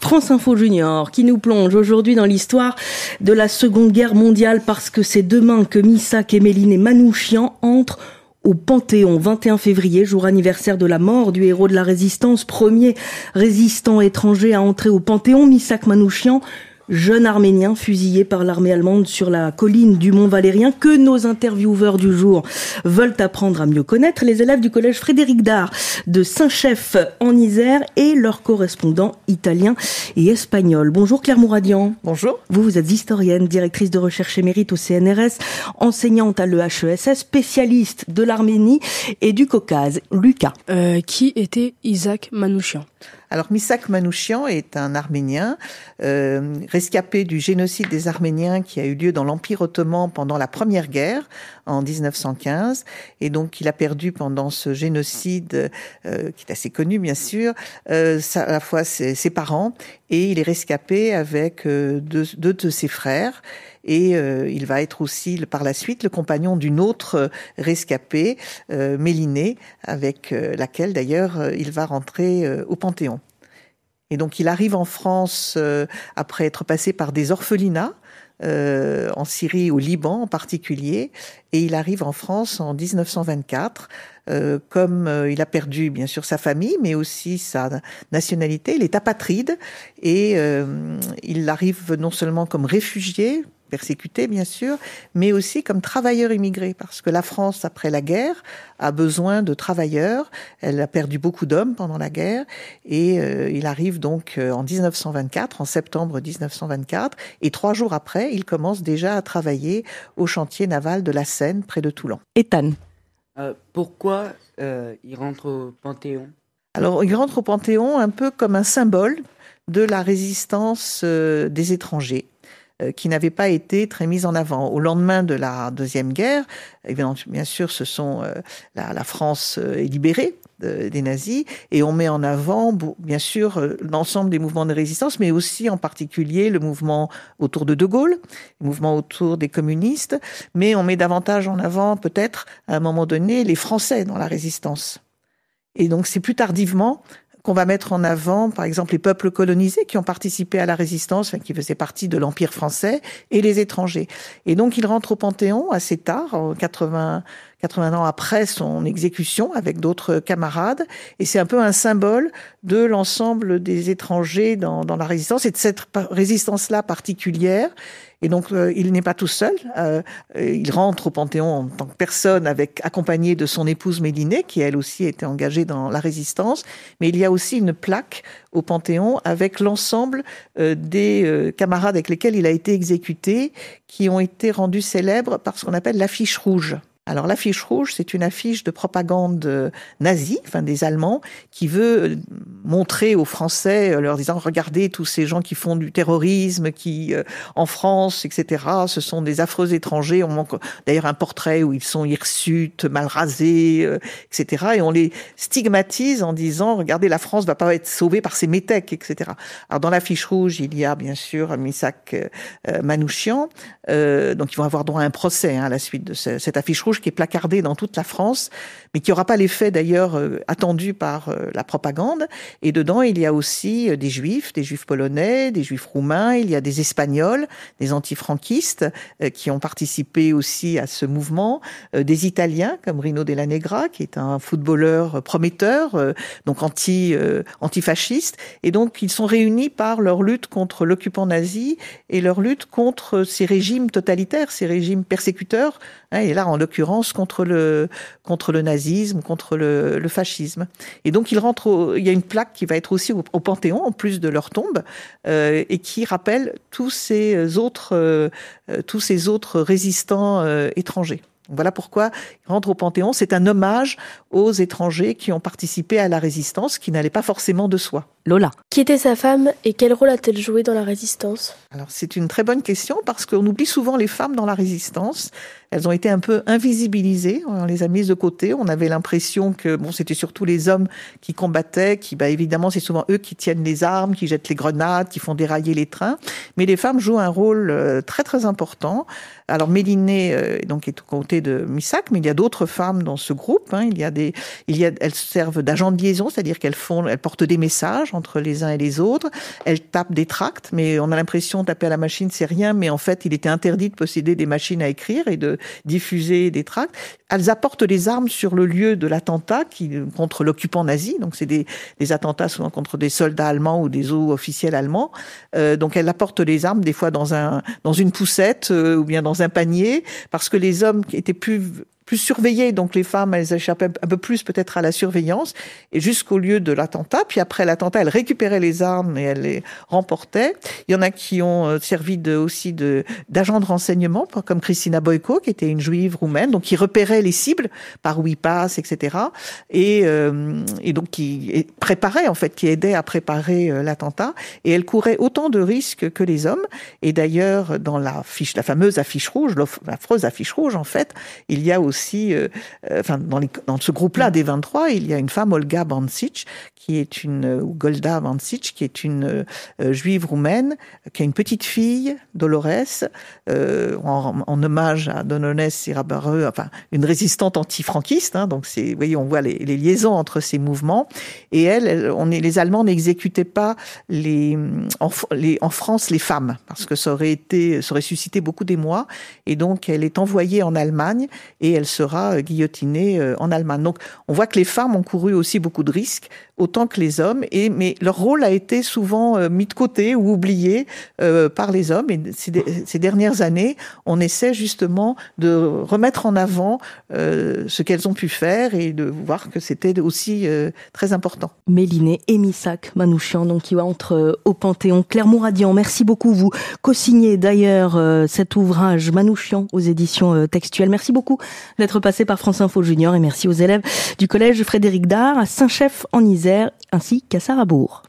France Info. Junior qui nous plonge aujourd'hui dans l'histoire de la Seconde Guerre mondiale parce que c'est demain que Missak et Méline Manouchian entrent au Panthéon, 21 février, jour anniversaire de la mort du héros de la résistance, premier résistant étranger à entrer au Panthéon, Misak Manouchian, jeune arménien fusillé par l'armée allemande sur la colline du Mont Valérien que nos intervieweurs du jour veulent apprendre à mieux connaître, les élèves du collège Frédéric Dard de Saint-Chef en Isère et leurs correspondants italiens et espagnols. Bonjour Claire Mouradian. Bonjour. Vous, vous êtes historienne, directrice de recherche émérite au CNRS, enseignante à l'EHESS, spécialiste de l'Arménie et du Caucase. Lucas. Euh, qui était Isaac Manouchian alors Misak Manouchian est un Arménien euh, rescapé du génocide des Arméniens qui a eu lieu dans l'Empire ottoman pendant la Première Guerre en 1915. Et donc il a perdu pendant ce génocide, euh, qui est assez connu bien sûr, euh, à la fois ses, ses, parents et il est rescapé avec euh, deux, deux de ses frères et euh, il va être aussi par la suite le compagnon d'une autre rescapée, euh, Mélinée, avec euh, laquelle d'ailleurs il va rentrer au Panthéon. Et donc il arrive en France après être passé par des orphelinats. Euh, en Syrie, au Liban en particulier, et il arrive en France en 1924. Euh, comme euh, il a perdu bien sûr sa famille, mais aussi sa nationalité, il est apatride et il arrive non seulement comme réfugié persécutés bien sûr, mais aussi comme travailleurs immigrés, parce que la France, après la guerre, a besoin de travailleurs. Elle a perdu beaucoup d'hommes pendant la guerre, et il arrive donc en 1924, en septembre 1924, et trois jours après, il commence déjà à travailler au chantier naval de la Seine, près de Toulon. Ethan. Euh, pourquoi euh, il rentre au Panthéon? Alors, il rentre au Panthéon un peu comme un symbole de la résistance euh, des étrangers. Qui n'avait pas été très mise en avant. Au lendemain de la Deuxième Guerre, bien sûr, ce sont euh, la, la France est libérée des nazis et on met en avant bien sûr l'ensemble des mouvements de résistance mais aussi en particulier le mouvement autour de De Gaulle, le mouvement autour des communistes, mais on met davantage en avant peut-être à un moment donné les Français dans la résistance. Et donc c'est plus tardivement qu'on va mettre en avant, par exemple, les peuples colonisés qui ont participé à la résistance, qui faisaient partie de l'Empire français, et les étrangers. Et donc, il rentre au Panthéon assez tard, en 80, 80 ans après son exécution, avec d'autres camarades, et c'est un peu un symbole de l'ensemble des étrangers dans, dans la résistance, et de cette résistance-là particulière, et donc, euh, il n'est pas tout seul. Euh, il rentre au Panthéon en tant que personne, avec accompagné de son épouse Mélinée, qui elle aussi était engagée dans la résistance. Mais il y a aussi une plaque au Panthéon avec l'ensemble euh, des euh, camarades avec lesquels il a été exécuté, qui ont été rendus célèbres par ce qu'on appelle l'affiche rouge. Alors l'affiche rouge, c'est une affiche de propagande euh, nazie, enfin des Allemands, qui veut euh, montrer aux Français, euh, leur disant regardez tous ces gens qui font du terrorisme, qui en France, etc. Ce sont des affreux étrangers. On manque d'ailleurs un portrait où ils sont hirsutes, mal rasés, etc. Et on les stigmatise en disant regardez la France va pas être sauvée par ces métèques, etc. Alors dans l'affiche rouge, il y a bien sûr Misak Manouchian, donc ils vont avoir droit à un procès hein, à la suite de cette affiche rouge qui est placardé dans toute la France, mais qui n'aura pas l'effet d'ailleurs euh, attendu par euh, la propagande. Et dedans, il y a aussi euh, des juifs, des juifs polonais, des juifs roumains, il y a des espagnols, des antifranquistes qui ont participé aussi à ce mouvement, des Italiens comme Rino Della Negra, qui est un footballeur prometteur, donc anti antifasciste. Et donc, ils sont réunis par leur lutte contre l'occupant nazi et leur lutte contre ces régimes totalitaires, ces régimes persécuteurs. Hein, et là, en l'occurrence, contre le, contre le nazisme, contre le, fascisme. Et donc, il rentre il y a une plaque qui va être aussi au, au Panthéon, en plus de leur tombe, euh, et qui rappelle tous ces autres, euh, tous ces autres résistants euh, étrangers. Voilà pourquoi il rentre au Panthéon. C'est un hommage aux étrangers qui ont participé à la résistance, qui n'allait pas forcément de soi. Lola. Qui était sa femme et quel rôle a-t-elle joué dans la résistance? Alors c'est une très bonne question parce qu'on oublie souvent les femmes dans la résistance. Elles ont été un peu invisibilisées, on les a mises de côté. On avait l'impression que bon, c'était surtout les hommes qui combattaient, qui bah évidemment c'est souvent eux qui tiennent les armes, qui jettent les grenades, qui font dérailler les trains. Mais les femmes jouent un rôle euh, très très important. Alors Mélinée euh, donc est au côté de Missac, mais il y a d'autres femmes dans ce groupe. Hein. Il y a des, il y a, elles servent d'agents de liaison, c'est-à-dire qu'elles font, elles portent des messages entre les uns et les autres. Elles tapent des tracts, mais on a l'impression taper à la machine c'est rien, mais en fait il était interdit de posséder des machines à écrire et de diffuser des tracts. Elles apportent les armes sur le lieu de l'attentat qui contre l'occupant nazi. Donc c'est des, des, attentats souvent contre des soldats allemands ou des hauts officiels allemands. Euh, donc elles apportent les armes des fois dans un dans une poussette euh, ou bien dans un panier parce que les hommes qui étaient plus plus surveillées, donc les femmes, elles échappaient un peu plus peut-être à la surveillance, et jusqu'au lieu de l'attentat. Puis après l'attentat, elles récupéraient les armes et elles les remportaient. Il y en a qui ont euh, servi de, aussi de d'agents de renseignement, comme Christina Boyko, qui était une juive roumaine, donc qui repérait les cibles par où ils etc. Et, euh, et donc qui préparait en fait, qui aidait à préparer euh, l'attentat. Et elle courait autant de risques que les hommes. Et d'ailleurs, dans la fiche, la fameuse affiche rouge, l'affreuse affiche rouge, en fait, il y a aussi aussi, euh, euh, enfin, dans, les, dans ce groupe-là des 23, il y a une femme, Olga Bancic, qui est une, ou Golda Bancic, qui est une euh, juive roumaine, qui a une petite fille, Dolores, en, en, hommage à Donones Irabareux, enfin, une résistante anti-franquiste. Hein, donc, vous voyez, on voit les, les, liaisons entre ces mouvements. Et elle, on est, les Allemands n'exécutaient pas les en, les, en France les femmes, parce que ça aurait été, ça aurait suscité beaucoup d'émoi. Et donc, elle est envoyée en Allemagne et elle sera euh, guillotinée euh, en Allemagne. Donc on voit que les femmes ont couru aussi beaucoup de risques, autant que les hommes, et, mais leur rôle a été souvent euh, mis de côté ou oublié par les hommes. Et ces, dernières années, on essaie justement de remettre en avant ce qu'elles ont pu faire et de voir que c'était aussi très important. Méliné et Missac Manouchian, donc qui entre au Panthéon. Claire Mouradian, merci beaucoup. Vous co-signez d'ailleurs cet ouvrage Manouchian aux éditions textuelles. Merci beaucoup d'être passé par France Info Junior et merci aux élèves du collège Frédéric Dard à Saint-Chef en Isère ainsi qu'à Sarabourg.